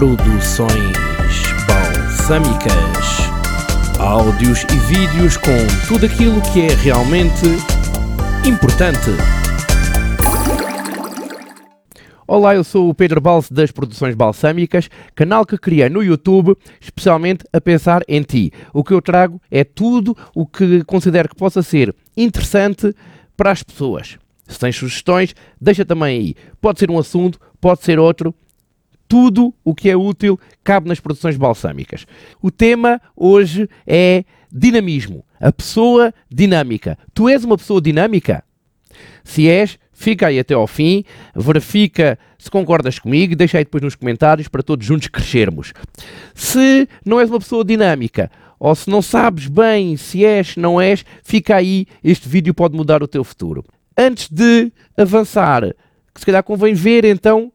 Produções Balsâmicas. Áudios e vídeos com tudo aquilo que é realmente importante. Olá, eu sou o Pedro Balse das Produções Balsâmicas, canal que criei no YouTube especialmente a pensar em ti. O que eu trago é tudo o que considero que possa ser interessante para as pessoas. Se tens sugestões, deixa também aí. Pode ser um assunto, pode ser outro, tudo o que é útil cabe nas produções balsâmicas. O tema hoje é dinamismo, a pessoa dinâmica. Tu és uma pessoa dinâmica? Se és, fica aí até ao fim, verifica se concordas comigo deixa aí depois nos comentários para todos juntos crescermos. Se não és uma pessoa dinâmica, ou se não sabes bem se és, não és, fica aí, este vídeo pode mudar o teu futuro. Antes de avançar, se calhar convém ver então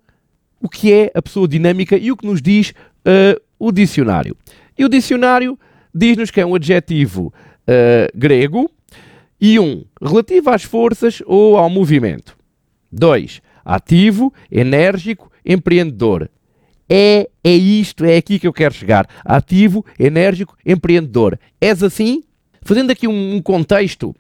o que é a pessoa dinâmica e o que nos diz uh, o dicionário. E o dicionário diz-nos que é um adjetivo uh, grego e um relativo às forças ou ao movimento. Dois, ativo, enérgico, empreendedor. É, é isto, é aqui que eu quero chegar. Ativo, enérgico, empreendedor. És assim? Fazendo aqui um, um contexto,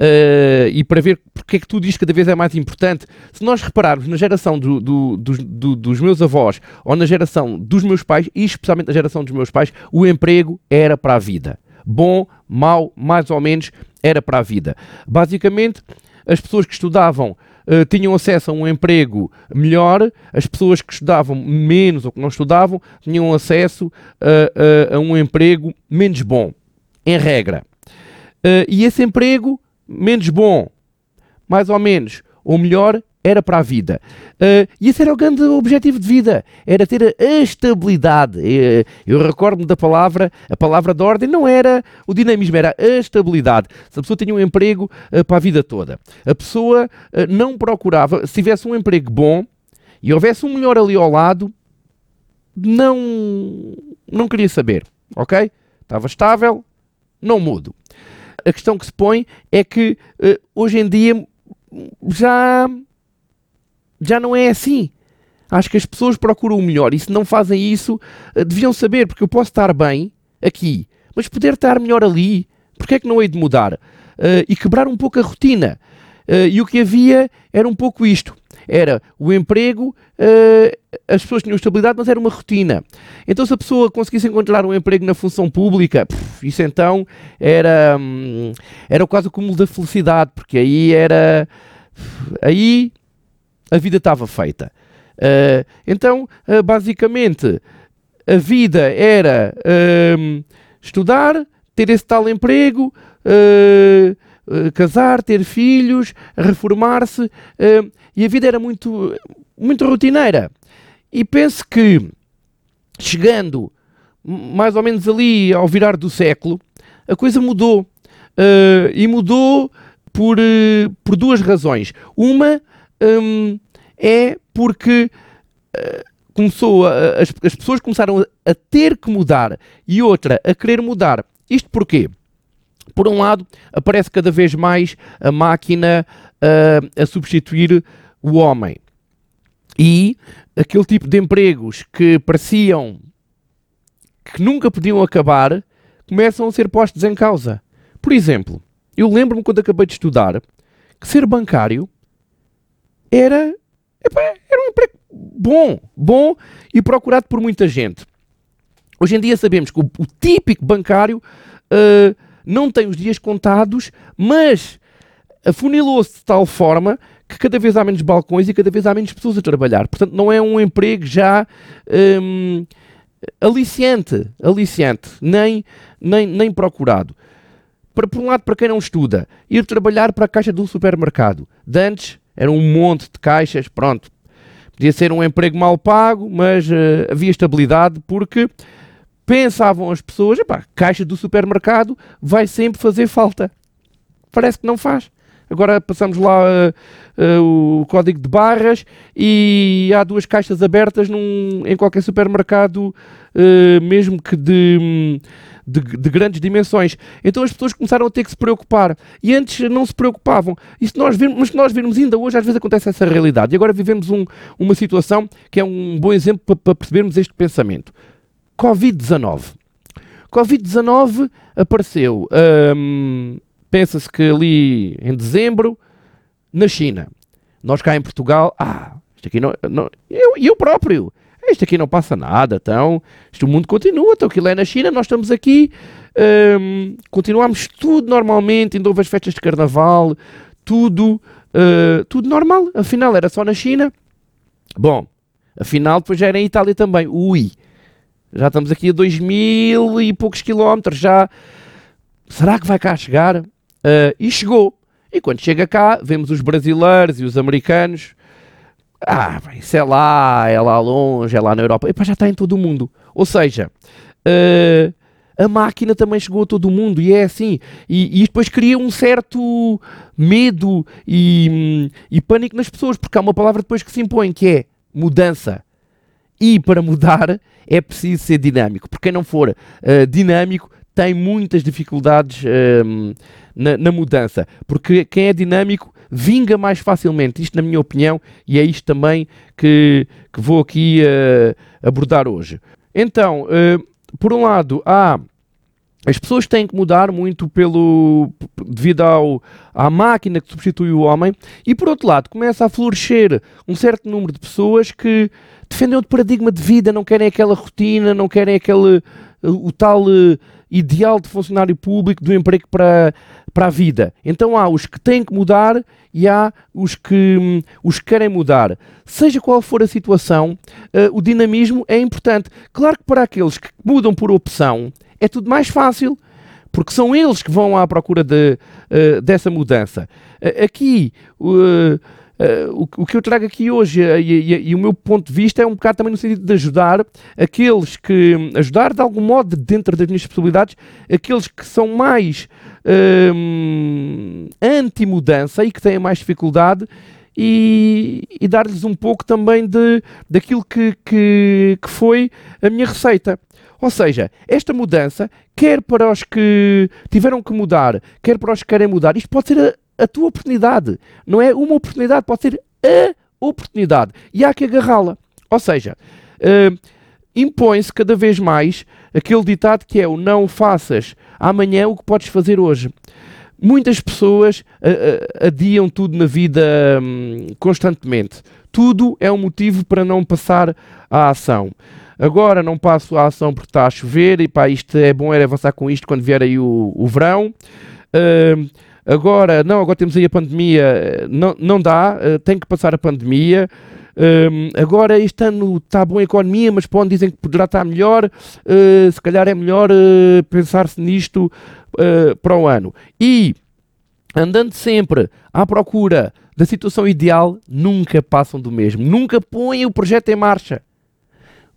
Uh, e para ver porque é que tudo isto cada vez é mais importante. Se nós repararmos na geração do, do, do, dos meus avós ou na geração dos meus pais, e especialmente na geração dos meus pais, o emprego era para a vida. Bom, mau, mais ou menos, era para a vida. Basicamente, as pessoas que estudavam uh, tinham acesso a um emprego melhor, as pessoas que estudavam menos ou que não estudavam tinham acesso a, a, a um emprego menos bom, em regra. Uh, e esse emprego menos bom, mais ou menos, ou melhor, era para a vida. Uh, e esse era o grande objetivo de vida, era ter a estabilidade. Uh, eu recordo-me da palavra, a palavra de ordem não era o dinamismo, era a estabilidade. Se a pessoa tinha um emprego uh, para a vida toda, a pessoa não procurava, se tivesse um emprego bom e houvesse um melhor ali ao lado, não, não queria saber, ok? Estava estável, não mudo a questão que se põe é que uh, hoje em dia já, já não é assim. Acho que as pessoas procuram o melhor e se não fazem isso, uh, deviam saber, porque eu posso estar bem aqui, mas poder estar melhor ali, porque é que não hei de mudar? Uh, e quebrar um pouco a rotina. e o que havia era um pouco isto era o emprego, uh, as pessoas tinham estabilidade, mas era uma rotina. Então, se a pessoa conseguisse encontrar um emprego na função pública, puf, isso então era, hum, era quase o cúmulo da felicidade, porque aí era. Aí a vida estava feita. Uh, então, uh, basicamente, a vida era hum, estudar, ter esse tal emprego, uh, uh, casar, ter filhos, reformar-se, uh, e a vida era muito, muito rotineira. E penso que, chegando mais ou menos ali ao virar do século, a coisa mudou. Uh, e mudou por, por duas razões. Uma um, é porque começou a, as, as pessoas começaram a, a ter que mudar e outra a querer mudar. Isto porquê? Por um lado, aparece cada vez mais a máquina uh, a substituir o homem. E aquele tipo de empregos que pareciam que nunca podiam acabar começam a ser postos em causa. Por exemplo, eu lembro-me quando acabei de estudar que ser bancário era, era um emprego bom, bom e procurado por muita gente. Hoje em dia sabemos que o, o típico bancário uh, não tem os dias contados, mas afunilou-se de tal forma que cada vez há menos balcões e cada vez há menos pessoas a trabalhar. Portanto, não é um emprego já hum, aliciante, aliciante, nem, nem, nem procurado. Para, por um lado, para quem não estuda, ir trabalhar para a caixa de um supermercado. De antes, era um monte de caixas, pronto. Podia ser um emprego mal pago, mas uh, havia estabilidade porque pensavam as pessoas, epá, caixa do supermercado vai sempre fazer falta. Parece que não faz. Agora passamos lá uh, uh, o código de barras e há duas caixas abertas num, em qualquer supermercado, uh, mesmo que de, de, de, grandes dimensões. Então as pessoas começaram a ter que se preocupar. E antes não se preocupavam. E se nós virmos, mas se nós virmos ainda hoje, às vezes acontece essa realidade. E agora vivemos um, uma situação que é um bom exemplo para, para percebermos este pensamento. Covid-19. Covid-19 apareceu, hum, pensa-se que ali em dezembro, na China. Nós cá em Portugal, ah, isto aqui não. não eu, eu próprio, isto aqui não passa nada, então, isto o mundo continua, então aquilo é na China, nós estamos aqui, hum, continuamos tudo normalmente, ainda houve as festas de carnaval, tudo, uh, tudo normal, afinal era só na China. Bom, afinal depois já era em Itália também, ui. Já estamos aqui a 2 mil e poucos quilómetros. Já será que vai cá chegar? Uh, e chegou. E quando chega cá, vemos os brasileiros e os americanos. Ah, isso é lá, é lá longe, é lá na Europa. Epá, já está em todo o mundo. Ou seja, uh, a máquina também chegou a todo o mundo e é assim. E, e depois cria um certo medo e, e pânico nas pessoas, porque há uma palavra depois que se impõe, que é mudança. E para mudar é preciso ser dinâmico, porque quem não for uh, dinâmico tem muitas dificuldades uh, na, na, mudança, porque quem é dinâmico vinga mais facilmente, isto na minha opinião, e é isto também que, que vou aqui uh, abordar hoje. Então, eh, por um lado, há as pessoas têm que mudar muito pelo devido ao, à máquina que substitui o homem. E por outro lado começa a florescer um certo número de pessoas que defendem outro paradigma de vida, não querem aquela rotina, não querem aquele o tal uh, ideal de funcionário público do emprego para, para a vida. Então há os que têm que mudar e há os que, um, os que querem mudar. Seja qual for a situação, uh, o dinamismo é importante. Claro que para aqueles que mudam por opção é tudo mais fácil porque são eles que vão à procura de, uh, dessa mudança. Uh, aqui, uh, o, o, que eu trago aqui hoje e, e, e, o meu ponto de vista é um bocado também no sentido de ajudar aqueles que, ajudar de algum modo dentro das minhas possibilidades, aqueles que são mais anti-mudança e que têm mais dificuldade e, e dar-lhes um pouco também de, daquilo que, que, que foi a minha receita. Ou seja, esta mudança, quer para os que tiveram que mudar, quer para os que querem mudar, isto pode ser a, tua oportunidade. Não é uma oportunidade, pode ser a oportunidade. E há que agarrá-la. Ou seja, uh, impõe-se cada vez mais aquele ditado que é o não faças amanhã o que podes fazer hoje. Muitas pessoas uh, uh, adiam tudo na vida um, constantemente. Tudo é um motivo para não passar à ação. Agora não passo a ação porque está a chover e pá, isto é bom era avançar com isto quando vier aí o, o verão. Uh, agora, não, agora temos aí a pandemia, não, não dá, uh, tem que passar a pandemia. Uh, agora este ano está bom a economia, mas para onde dizem que poderá estar melhor, uh, se calhar é melhor uh, pensar-se nisto para o ano. E andando sempre à procura da situação ideal, nunca passam do mesmo. Nunca põem o projeto em marcha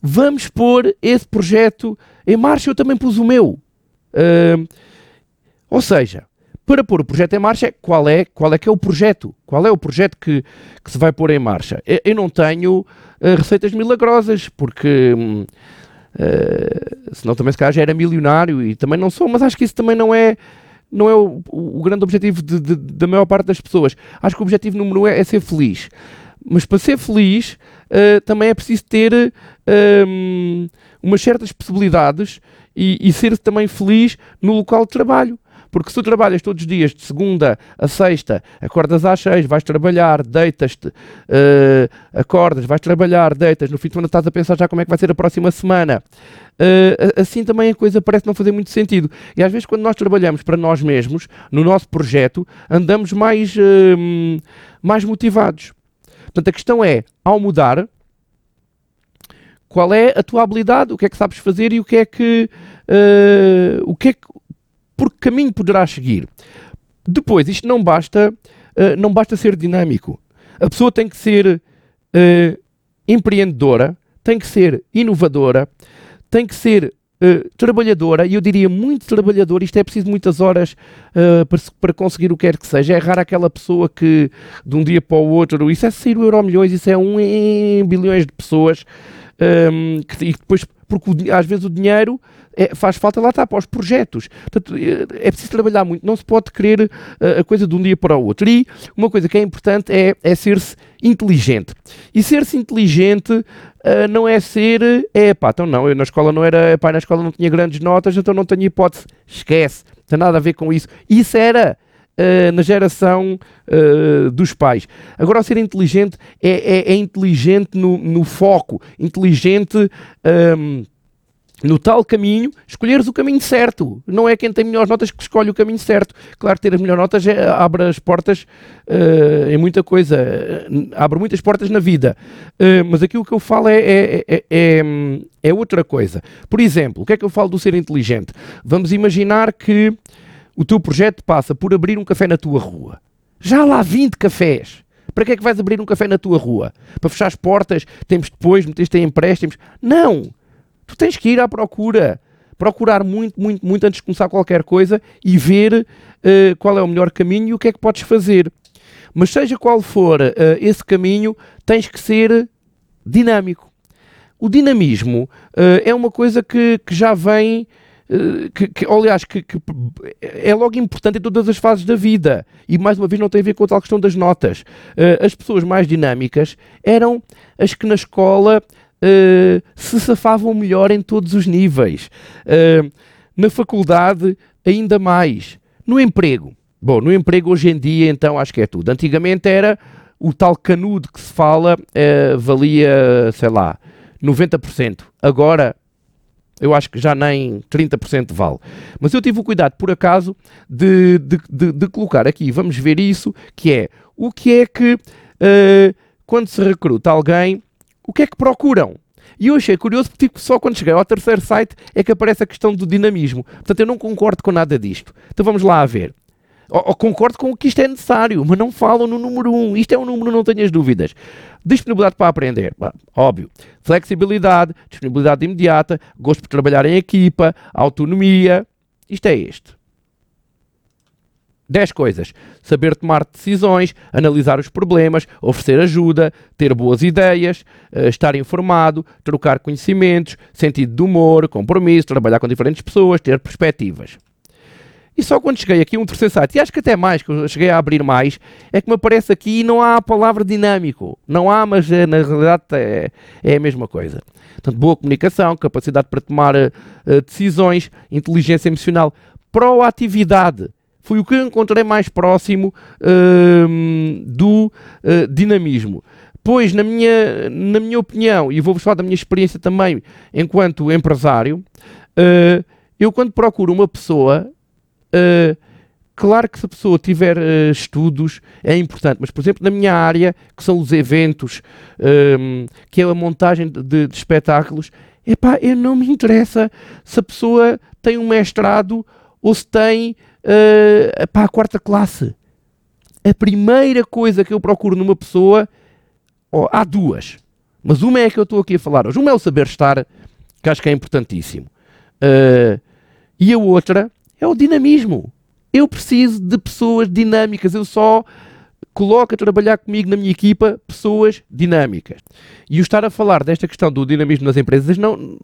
vamos pôr esse projeto em marcha, eu também pus o meu. Uh, ou seja, para pôr o projeto em marcha, qual é, qual é que é o projeto? Qual é o projeto que, que se vai pôr em marcha? Eu, eu não tenho uh, receitas milagrosas, porque uh, senão também se calhar já era milionário e também não sou, mas acho que isso também não é não é o, o grande objetivo de, de, da maior parte das pessoas. Acho que o objetivo número um é, é ser feliz. Mas para ser feliz uh, também é preciso ter uh, umas certas possibilidades e, e ser também feliz no local de trabalho. Porque se tu trabalhas todos os dias, de segunda a sexta, acordas às seis, vais trabalhar, deitas-te, uh, acordas, vais trabalhar, deitas, no fim de semana estás a pensar já como é que vai ser a próxima semana. Uh, assim também a coisa parece não fazer muito sentido. E às vezes, quando nós trabalhamos para nós mesmos, no nosso projeto, andamos mais, uh, mais motivados. Portanto, a questão é, ao mudar, qual é a tua habilidade, o que é que sabes fazer e o que é que, uh, o que, é que por que caminho poderás seguir. Depois, isto não basta, uh, não basta ser dinâmico. A pessoa tem que ser uh, empreendedora, tem que ser inovadora, tem que ser uh, trabalhadora, e eu diria muito trabalhadora, isto é preciso muitas horas uh, para, para, conseguir o que quer que seja. É raro aquela pessoa que de um dia para o outro, isso é sair o euro milhões, isso é um em bilhões de pessoas. Um, e depois, porque às vezes o dinheiro é, faz falta lá está para os projetos. Portanto, é, é preciso trabalhar muito, não se pode querer uh, a coisa de um dia para o outro. E uma coisa que é importante é, é ser-se inteligente. E ser-se inteligente uh, não é ser, é pá, então não, eu na escola não era, pá, na escola não tinha grandes notas, então não tenho hipótese. Esquece, não tem nada a ver com isso. Isso era. Uh, na geração uh, dos pais. Agora, ser inteligente é, é, é inteligente no, no, foco, inteligente um, no tal caminho, escolheres o caminho certo. Não é quem tem melhores notas que escolhe o caminho certo. Claro, ter as melhores notas é, abre as portas uh, em muita coisa, abre muitas portas na vida. Uh, mas aqui o que eu falo é, é, é, é, é outra coisa. Por exemplo, o que é que eu falo do ser inteligente? Vamos imaginar que o teu projeto passa por abrir um café na tua rua. Já lá 20 cafés. Para que é que vais abrir um café na tua rua? Para fechar as portas, temos depois, meteste em empréstimos? Não! Tu tens que ir à procura. Procurar muito, muito, muito antes de começar qualquer coisa e ver uh, qual é o melhor caminho e o que é que podes fazer. Mas seja qual for uh, esse caminho, tens que ser dinâmico. O dinamismo uh, é uma coisa que, que já vem que, que, aliás, que, que, é logo importante em todas as fases da vida. E mais uma vez não tem a ver com a tal questão das notas. Uh, as pessoas mais dinâmicas eram as que na escola uh, se safavam melhor em todos os níveis. Uh, na faculdade, ainda mais. No emprego. Bom, no emprego hoje em dia, então, acho que é tudo. Antigamente era o tal canudo que se fala, valia, sei lá, 90%. Agora, eu acho que já nem 30% vale. Mas eu tive o cuidado, por acaso, de, de, de, de, colocar aqui, vamos ver isso, que é o que é que, uh, quando se recruta alguém, o que é que procuram? E eu achei curioso porque tipo, só quando cheguei ao terceiro site é que aparece a questão do dinamismo. Portanto, eu não concordo com nada disto. Então vamos lá a ver. Ou, ou concordo com que isto é necessário, mas não falam no número 1. Um. Isto é um número, não tenhas dúvidas. Disponibilidade para aprender, óbvio. Flexibilidade, disponibilidade imediata, gosto por trabalhar em equipa, autonomia. Isto é este. 10 coisas. Saber tomar decisões, analisar os problemas, oferecer ajuda, ter boas ideias, uh, estar informado, trocar conhecimentos, sentido de humor, compromisso, trabalhar com diferentes pessoas, ter perspectivas. E só quando cheguei aqui a um terceiro site, e acho que até mais, que eu cheguei a abrir mais, é que me aparece aqui e não há a palavra dinâmico. Não há, mas é, na realidade é, é, a mesma coisa. Portanto, boa comunicação, capacidade para tomar uh, decisões, inteligência emocional, proatividade foi o que eu encontrei mais próximo uh, do uh, dinamismo. Pois, na minha, na minha opinião, e vou-vos falar da minha experiência também enquanto empresário, eu quando procuro uma pessoa, uh, claro que se a pessoa tiver uh, estudos é importante, mas por exemplo na minha área, que são os eventos, que é a montagem de, de espetáculos, epá, eu não me interessa se a pessoa tem um mestrado ou se tem uh, para a quarta classe. A primeira coisa que eu procuro numa pessoa, oh, há duas, mas uma é a que eu estou aqui a falar hoje. Uma é o saber estar, que acho que é importantíssimo. Uh, e a outra é o dinamismo. Eu preciso de pessoas dinâmicas. Eu só coloco a trabalhar comigo na minha equipa pessoas dinâmicas. E o estar a falar desta questão do dinamismo nas empresas, não,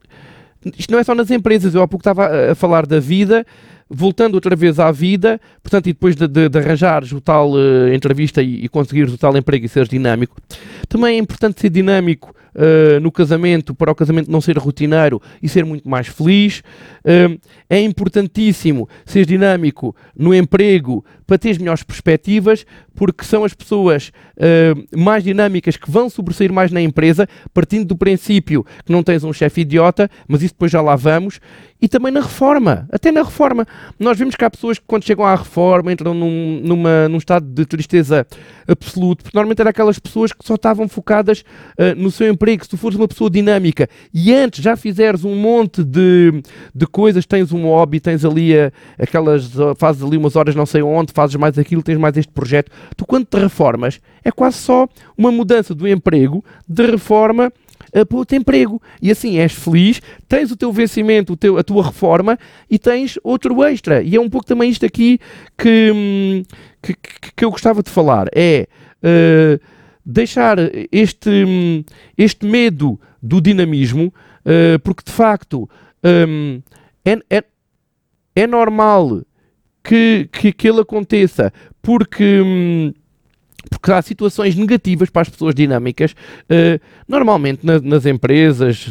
isto não é só nas empresas. Eu há pouco estava a falar da vida voltando outra vez à vida, portanto, e depois de, de, de arranjares o tal uh, entrevista e, e conseguires o tal emprego e seres dinâmico, também é importante ser dinâmico uh, no casamento, para o casamento não ser rotineiro e ser muito mais feliz. Uh, é importantíssimo ser dinâmico no emprego para ter melhores perspectivas, porque são as pessoas uh, mais dinâmicas que vão sobressair mais na empresa, partindo do princípio que não tens um chefe idiota, mas isso depois já lá vamos. E também na reforma, até na reforma. Nós vemos que há pessoas que, quando chegam à reforma, entram num, numa, num estado de tristeza absoluto, porque normalmente eram aquelas pessoas que só estavam focadas uh, no seu emprego. Se tu fores uma pessoa dinâmica e antes já fizeres um monte de, de coisas, tens um hobby, tens ali uh, aquelas, uh, fazes ali umas horas não sei onde, fazes mais aquilo, tens mais este projeto. Tu, quando te reformas, é quase só uma mudança do emprego de reforma uh, para outro emprego. E assim és feliz, tens o teu vencimento, o teu, a tua reforma e tens outro extra. E é um pouco também isto aqui que, hum, que, que, eu gostava de falar. É. Uh, deixar este, este medo do dinamismo, uh, porque de facto um, é, é, é normal que, que, que ele aconteça, porque. Um, porque há situações negativas para as pessoas dinâmicas. Uh, normalmente na, nas empresas,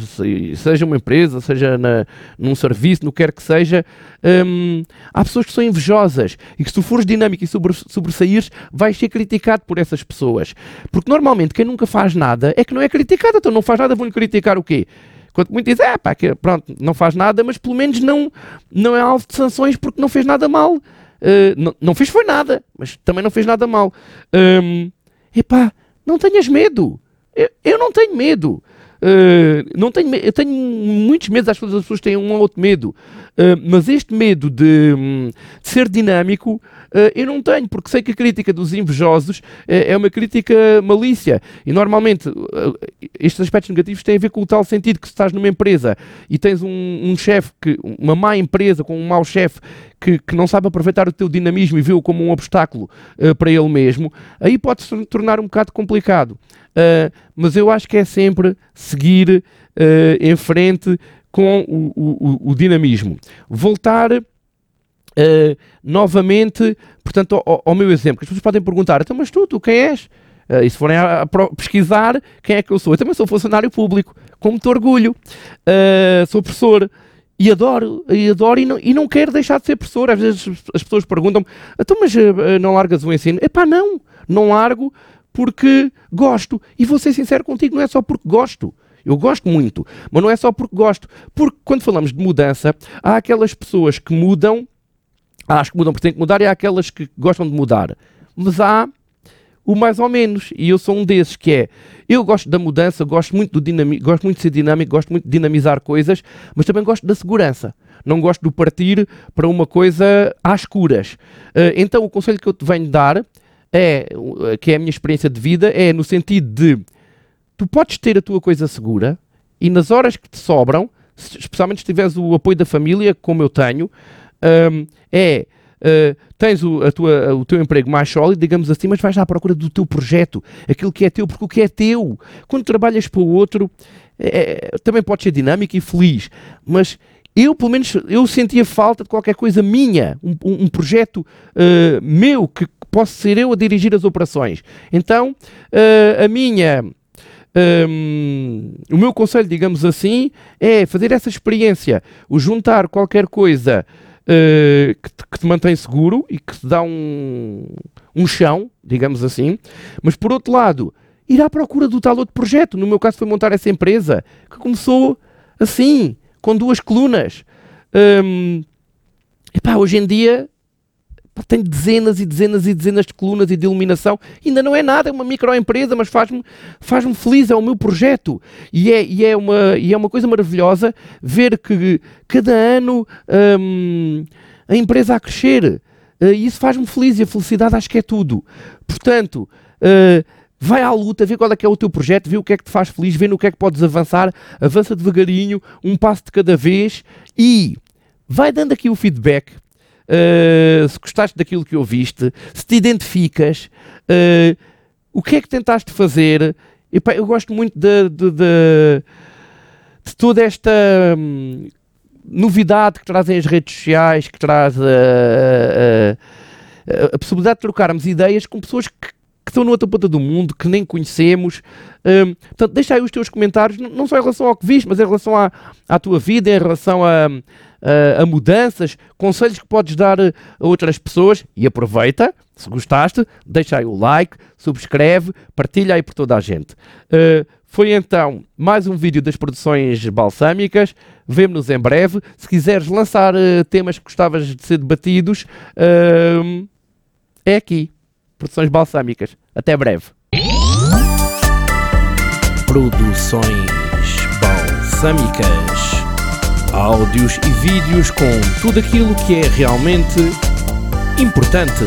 seja uma empresa, seja na, num serviço, no que quer que seja, um, há pessoas que são invejosas e que se tu fores dinâmico e sobre, sobressaíres, vais ser criticado por essas pessoas. Porque normalmente quem nunca faz nada é que não é criticado, então não faz nada, vão-lhe criticar o quê? Quando muito dizem, é pá, que, pronto, não faz nada, mas pelo menos não, não é alvo de sanções porque não fez nada mal. Uh, não, fez foi nada, mas também não fez nada mal. Um, epá, não tenhas medo. Eu, eu não tenho medo. Uh, não tenho, eu tenho muitos medos, acho que as pessoas têm um ou outro medo, uh, mas este medo de, um, de ser dinâmico eu não tenho, porque sei que a crítica dos invejosos é uma crítica malícia e normalmente estes aspectos negativos têm a ver com o tal sentido que se estás numa empresa e tens um, um chefe, uma má empresa com um mau chefe que, que, não sabe aproveitar o teu dinamismo e vê-o como um obstáculo para ele mesmo, aí pode se tornar um bocado complicado. Uh, mas eu acho que é sempre seguir uh, em frente com o, o, o dinamismo. Voltar uh, novamente, portanto, ao, ao, meu exemplo. As pessoas podem perguntar, então, mas tu, tu quem és? Uh, e se forem a, a, pesquisar quem é que eu sou, eu também sou funcionário público, com muito orgulho, uh, sou professor e adoro, e adoro e não, e não quero deixar de ser professor. Às vezes as pessoas perguntam-me, então, mas não largas o ensino? Epá, não, não largo porque gosto. E vou ser sincero contigo, não é só porque gosto. Eu gosto muito, mas não é só porque gosto. Porque quando falamos de mudança, há aquelas pessoas que mudam, acho que mudam porque têm que mudar, e há aquelas que gostam de mudar. Mas há o mais ou menos, e eu sou um desses que é, eu gosto da mudança, gosto muito, do dinami gosto muito de ser dinâmico, gosto muito de dinamizar coisas, mas também gosto da segurança. Não gosto de partir para uma coisa às escuras. Uh, então o conselho que eu te venho dar é, que é a minha experiência de vida, é no sentido de tu podes ter a tua coisa segura e nas horas que te sobram, especialmente se tiveres o apoio da família, como eu tenho, um, é uh, tens o, a tua, o teu emprego mais sólido, digamos assim, mas vais à procura do teu projeto, aquilo que é teu, porque o que é teu, quando trabalhas para o outro, é, também pode ser dinâmico e feliz, mas eu, pelo menos, eu sentia falta de qualquer coisa minha, um, um projeto uh, meu que posso ser eu a dirigir as operações. Então, uh, a minha. Um, o meu conselho, digamos assim, é fazer essa experiência, o juntar qualquer coisa uh, que, te, que, te, mantém seguro e que te dá um, um chão, digamos assim, mas por outro lado, ir à procura do tal outro projeto. No meu caso, foi montar essa empresa que começou assim, com duas colunas. Um, epá, hoje em dia tem dezenas e dezenas e dezenas de colunas e de iluminação, ainda não é nada, é uma microempresa, mas faz-me faz feliz, é o meu projeto. E é, e, é uma, e é uma coisa maravilhosa ver que cada ano hum, a empresa a crescer. Uh, isso faz-me feliz e a felicidade acho que é tudo. Portanto, uh, vai à luta, vê qual é que é o teu projeto, vê o que é que te faz feliz, vê no que é que podes avançar, avança devagarinho, um passo de cada vez e vai dando aqui o feedback uh, se gostaste daquilo que ouviste, se te identificas, uh, o que é que tentaste fazer. Eu gosto muito de, de, de, de toda esta hum, novidade que trazem as redes sociais, que traz a, a, a possibilidade de trocarmos ideias com pessoas que, que estão na outra ponta do mundo, que nem conhecemos. Um, portanto, deixa aí os teus comentários, não só em relação ao que viste, mas em relação à, à tua vida, em relação a, a, a mudanças, conselhos que podes dar a outras pessoas e aproveita, se gostaste, deixa aí o like, subscreve, partilha aí por toda a gente. Uh, foi então mais um vídeo das produções balsâmicas. Vemo-nos em breve. Se quiseres lançar uh, temas que gostavas de ser debatidos, uh, é aqui. Produções balsâmicas. Até breve. Produções balsâmicas áudios e vídeos com tudo aquilo que é realmente importante